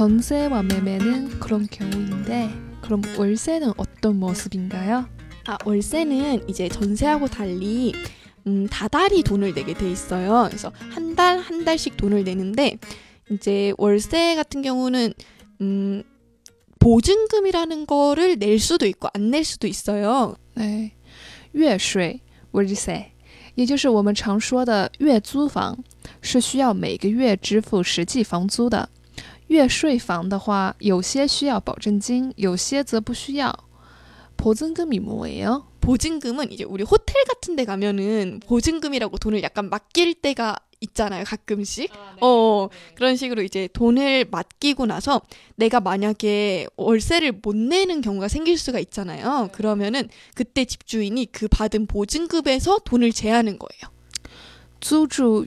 전세와 매매는 그런 경우인데 그럼 월세는 어떤 모습인가요? 아, 월세는 이제 전세하고 달리 음, 다달이 돈을 내게 돼 있어요. 그래서 한 달 한 달씩 돈을 내는데 이제 월세 같은 경우는 음, 보증금이라는 거를 낼 수도 있고 안 낼 수도 있어요. 哎，月税 월세，也就是我们常说的月租房，是需要每个月支付实际房租的。 月税房的话，有些需要保证金，有些则不需要。보증금이 뭐예요? 보증금은 이제 우리 호텔 같은 데 가면은 보증금이라고 돈을 약간 맡길 때가 있잖아요, 가끔씩. 어, 그런 식으로 이제 돈을 맡기고 나서 내가 만약에 월세를 못 내는 경우가 생길 수가 있잖아요. 그러면은 그때 집주인이 그 받은 보증금에서 돈을 제하는 거예요. 租住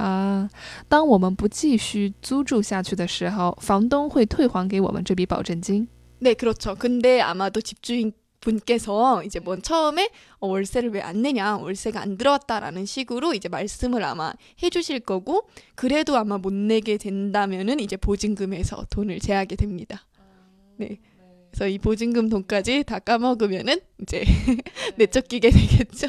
啊，当我们不继续租住下去的时候，房东会退还给我们这笔保证金。 네, 그렇죠. 근데 아마도 집주인 분께서 이제 뭐 처음에 어, 월세를 왜 안 내냐, 월세가 안 들어왔다라는 식으로 이제 말씀을 아마 해주실 거고, 그래도 아마 못 내게 된다면은 이제 보증금에서 돈을 제하게 됩니다. 네. 그래서 이 보증금 돈까지 다 까먹으면은 이제 내쫓기게 되겠죠.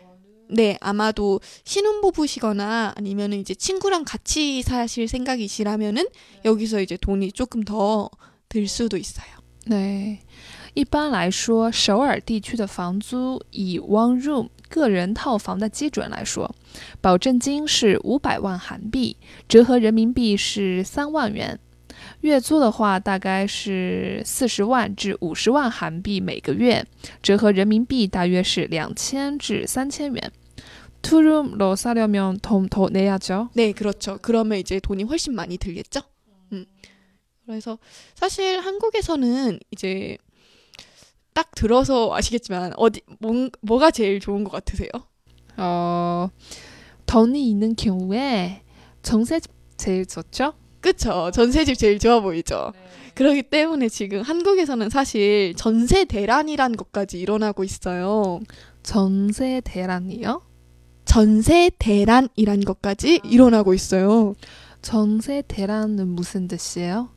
네, 아마도 신혼부부시거나 아니면은 이제 친구랑 같이 사실 생각이시라면은 여기서 이제 돈이 조금 더 들 수도 있어요. 对，一般来说，首尔地区的房租以 one room 个人套房的基准来说，保证金是五百万韩币，折合人民币是三万元。月租的话，大概是四十万至五十万韩币每个月，折合人民币大约是两千至三千元。 Room로 사려면 돈더 내야죠. 네, 그렇죠. 그러면 이제 돈이 훨씬 많이 들겠죠? 음. 그래서 사실 한국에서는 이제 딱 들어서 아시겠지만 어디 뭐, 뭐가 제일 좋은 것 같으세요? 어, 돈이 있는 경우에 전세집 제일 좋죠? 그쵸. 전세집 제일 좋아 보이죠. 그렇기 때문에 지금 한국에서는 사실 전세 대란이란 것까지 일어나고 있어요. 전세 대란이요? 전세 대란이란 것까지 일어나고 있어요. 전세 대란은 무슨 뜻이에요?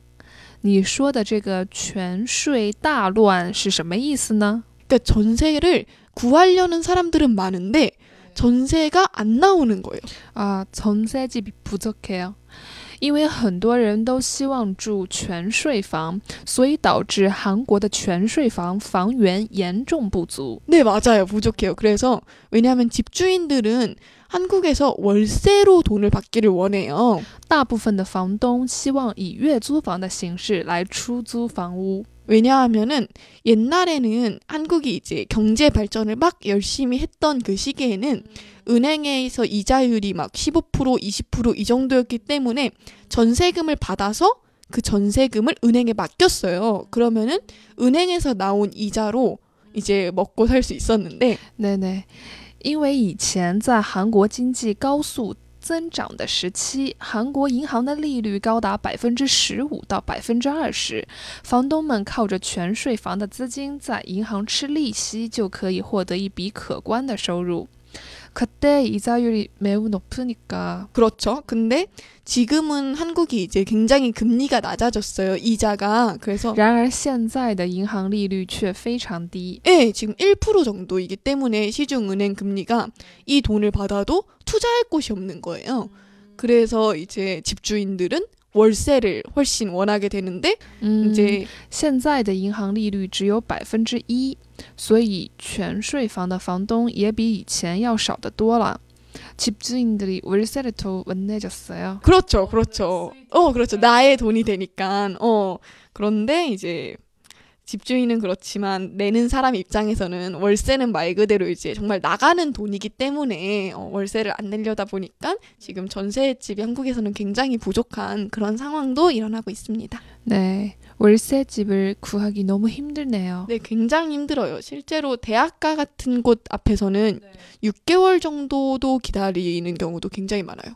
你说的这个全税大乱是什么意思呢？ 그러니까 전세를 구하려는 사람들은 많은데 전세가 안 나오는 거예요. 啊，전세집이 부족해요. 因为很多人都希望住全税房，所以导致韩国的全税房房源严重不足。 네, 맞아요. 부족해요. 그래서 왜냐하면 집주인들은 한국에서 월세로 돈을 받기를 원해요. 大部分的房东希望以月租房的形式来出租房屋。 왜냐하면은 옛날에는 한국이 이제 경제 발전을 막 열심히 했던 그 시기에는 은행에서 이자율이 막 15% 20%이 정도였기 때문에 전세금을 받아서 그 전세금을 은행에 맡겼어요. 그러면은 은행에서 나온 이자로 이제 먹고 살 수 있었는데 对对，因为以前在韩国经济高速 增长的时期，韩国银行的利率高达百分之十五到百分之二十，房东们靠着全税房的资金在银行吃利息，就可以获得一笔可观的收入。 그때이자율이매우높으니까 그렇죠. 근데 지금은 한국이 이제 굉장히 금리가 낮아졌어요. 이자가. 그래서 然而现在的银行利率却非常低。 예, 지금 1% 정도이기 때문에 시중은행 금리가 이 돈을 받아도 투자할 곳이 없는 거예요. 그래서 이제 집주인들은 월세를 훨씬 원하게 되는데 嗯， 이제 现在的银行利率只有百分之一，所以全税房的房东也比以前要少得多了。집주인들이월세를더원내졌어요。 그렇죠, 그렇죠. 어, 그렇죠. 나의 돈이 되니까. 어, 그런데 이제 집주인은 그렇지만 내는 사람 입장에서는 월세는 말 그대로 이제 정말 나가는 돈이기 때문에 어, 월세를 안 내려다 보니까 지금 전세집이 한국에서는 굉장히 부족한 그런 상황도 일어나고 있습니다. 네, 월세 집을 구하기 너무 힘들네요. 네, 굉장히 힘들어요. 실제로 대학가 같은 곳 앞에서는 6개월 정도도 기다리는 경우도 굉장히 많아요.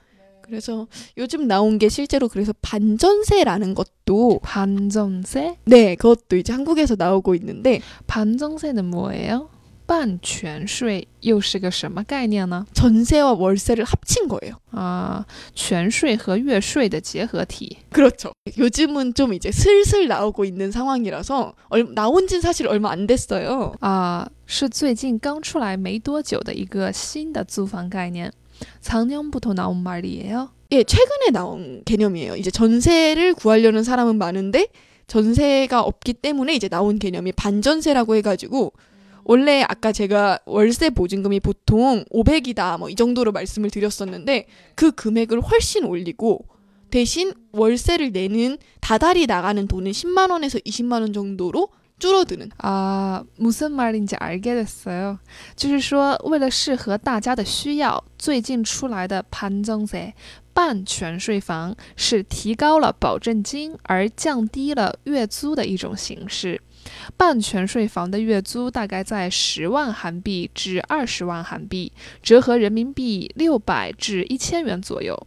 그래서 요즘 나온 게 실제로 그래서 반전세라는 것도 반정세? 네 그것도 이제 한국에서 나오고 있는데 반정세는 뭐예요? 半全税又是个什么概念呢？ 전세와 월세를 합친 거예요. 啊，全税和月税的结合体。 그렇죠. 요즘은 좀 이제 슬슬 나오고 있는 상황이라서 얼, 나온 지 사실 얼마 안 됐어요. 啊，是最近刚出来没多久的一个新的租房概念。 작년부터 나온 말이에요。 예, 최근에 나온 개념이에요. 이제 전세를 구하려는 사람은 많은데 전세가 없기 때문에 이제 나온 개념이 반전세라고 해가지고 원래 아까 제가 월세 보증금이 보통 500이다 뭐 이 정도로 말씀을 드렸었는데 그 금액을 훨씬 올리고 대신 월세를 내는 다달이 나가는 돈은 10만 원에서 20만 원 정도로 줄어드는 啊，무슨말인지알게됐어요。就是说，为了适合大家的需要，最近出来的반정세半全税房是提高了保证金而降低了月租的一种形式。半全税房的月租大概在十万韩币至二十万韩币，折合人民币六百至一千元左右。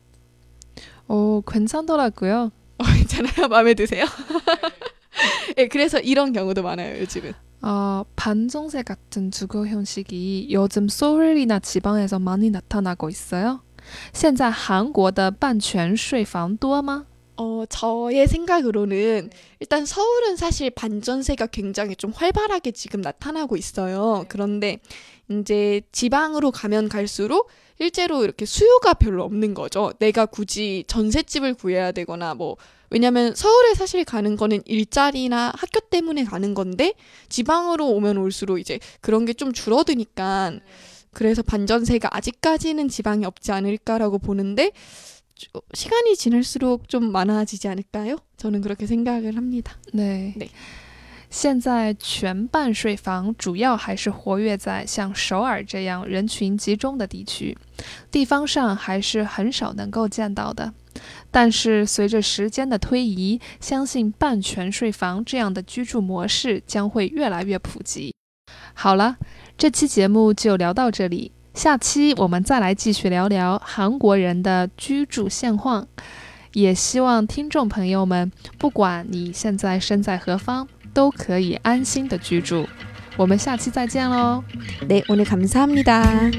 哦，괜찮더라고요。 어, 괜찮아요? 마음에 드세요? 예, 그래서 이런 경우도 많아요, 요즘은. 어, 반정세 같은 주거 형식이 요즘 서울이나 지방에서 많이 나타나고 있어요. 现在韩国的半全税房多吗？ 어, 저의 생각으로는 일단 서울은 사실 반전세가 굉장히 좀 활발하게 지금 나타나고 있어요. 그런데 이제 지방으로 가면 갈수록 실제로 이렇게 수요가 별로 없는 거죠. 내가 굳이 전셋집을 구해야 되거나 뭐 왜냐면 서울에 사실 가는 거는 일자리나 학교 때문에 가는 건데 지방으로 오면 올수록 이제 그런 게 좀 줄어드니까 그래서 반전세가 아직까지는 지방에 없지 않을까라고 보는데 주- 시간이 지날수록 좀 많아지지 않을까요? 저는 그렇게 생각을 합니다. 对对现在全半税房主要还是活跃在像首尔这样人群集中的地区，地方上还是很少能够见到的。 但是随着时间的推移，相信半全税房这样的居住模式将会越来越普及。好了，这期节目就聊到这里，下期我们再来继续聊聊韩国人的居住现况。也希望听众朋友们，不管你现在身在何方，都可以安心的居住。我们下期再见喽！ 네, 오늘 감사합니다.